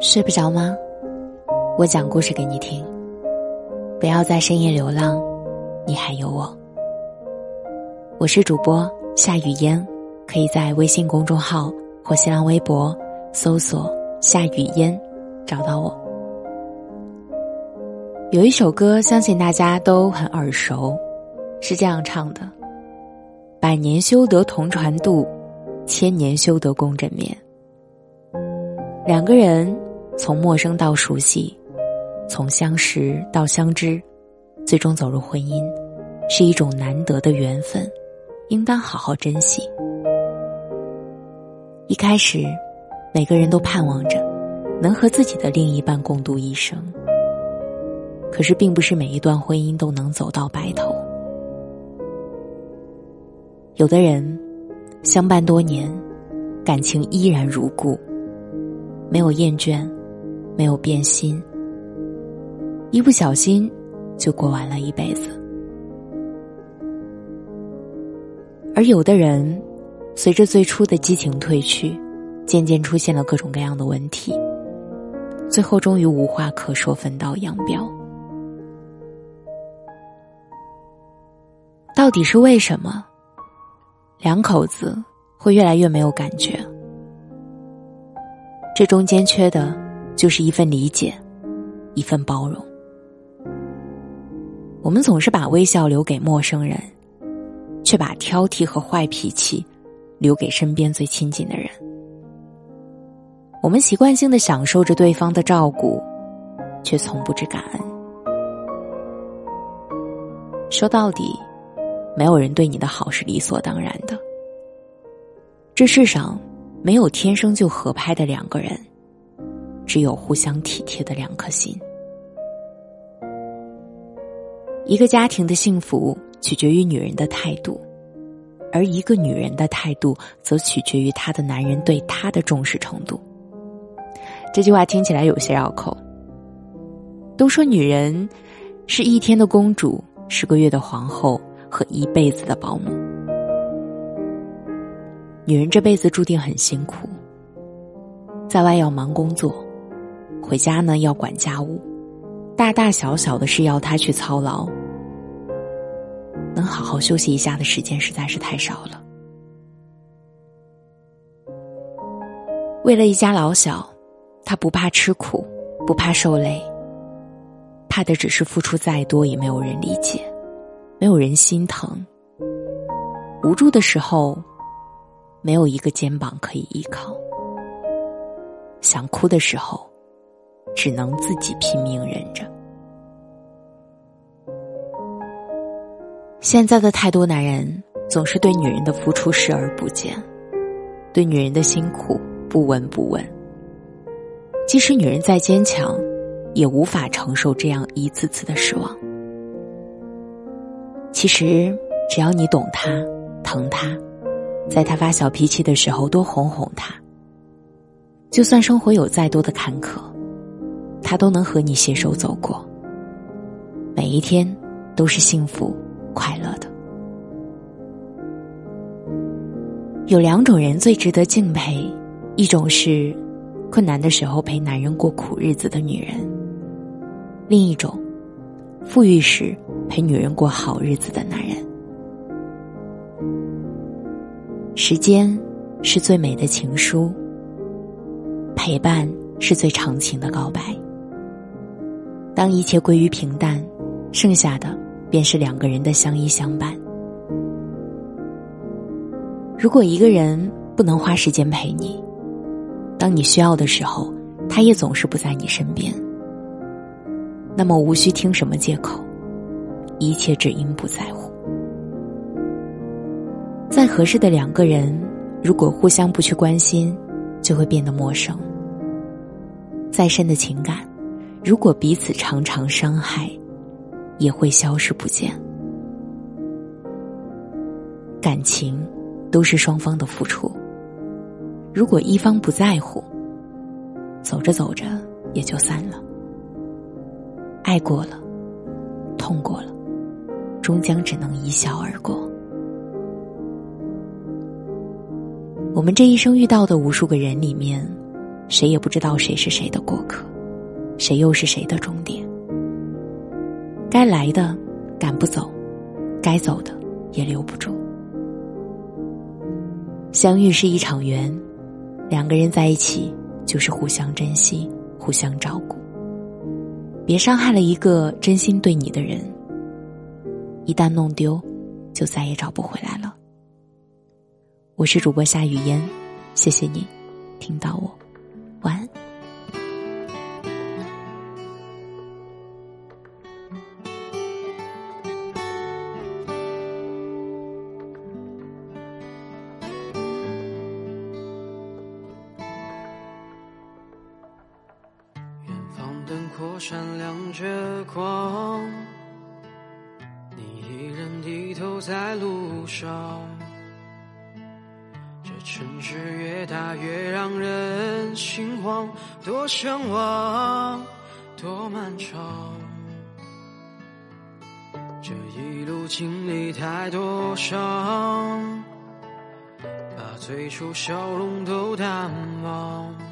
睡不着吗？我讲故事给你听。不要在深夜流浪，你还有我。我是主播夏雨嫣，可以在微信公众号或新浪微博搜索“夏雨嫣”找到我。有一首歌，相信大家都很耳熟，是这样唱的：“百年修得同船渡，千年修得共枕眠。”两个人。从陌生到熟悉，从相识到相知，最终走入婚姻，是一种难得的缘分，应当好好珍惜。一开始，每个人都盼望着能和自己的另一半共度一生。可是，并不是每一段婚姻都能走到白头。有的人相伴多年，感情依然如故，没有厌倦。没有变心，一不小心就过完了一辈子。而有的人，随着最初的激情褪去，渐渐出现了各种各样的问题，最后终于无话可说，分道扬镳。到底是为什么？两口子会越来越没有感觉？这中间缺的。就是一份理解，一份包容。我们总是把微笑留给陌生人，却把挑剔和坏脾气留给身边最亲近的人。我们习惯性的享受着对方的照顾，却从不知感恩。说到底，没有人对你的好是理所当然的。这世上没有天生就合拍的两个人。只有互相体贴的两颗心。一个家庭的幸福取决于女人的态度，而一个女人的态度则取决于她的男人对她的重视程度。这句话听起来有些绕口。都说女人是一天的公主，十个月的皇后和一辈子的保姆。女人这辈子注定很辛苦，在外要忙工作。回家呢要管家务，大大小小的事要他去操劳，能好好休息一下的时间实在是太少了。为了一家老小，他不怕吃苦，不怕受累，怕的只是付出再多也没有人理解，没有人心疼。无助的时候，没有一个肩膀可以依靠；想哭的时候。只能自己拼命忍着。现在的太多男人总是对女人的付出视而不见，对女人的辛苦不闻不问。即使女人再坚强，也无法承受这样一次次的失望。其实，只要你懂他、疼他，在他发小脾气的时候多哄哄他，就算生活有再多的坎坷。他都能和你携手走过，每一天都是幸福快乐的。有两种人最值得敬佩，一种是困难的时候陪男人过苦日子的女人，另一种富裕时陪女人过好日子的男人。时间是最美的情书，陪伴是最长情的告白。当一切归于平淡，剩下的便是两个人的相依相伴。如果一个人不能花时间陪你，当你需要的时候，他也总是不在你身边，那么无需听什么借口，一切只因不在乎。再合适的两个人，如果互相不去关心，就会变得陌生。再深的情感。如果彼此常常伤害，也会消失不见。感情都是双方的付出。如果一方不在乎，走着走着也就散了。爱过了，痛过了，终将只能一笑而过。我们这一生遇到的无数个人里面，谁也不知道谁是谁的过客，谁又是谁的终点。该来的赶不走，该走的也留不住。相遇是一场缘，两个人在一起就是互相珍惜、互相照顾。别伤害了一个真心对你的人，一旦弄丢，就再也找不回来了。我是主播夏雨嫣，谢谢你听到我，晚安。闪亮着光，你依然低头在路上。这城市越大越让人心慌，多向往，多漫长。这一路经历太多伤，把最初笑容都淡忘。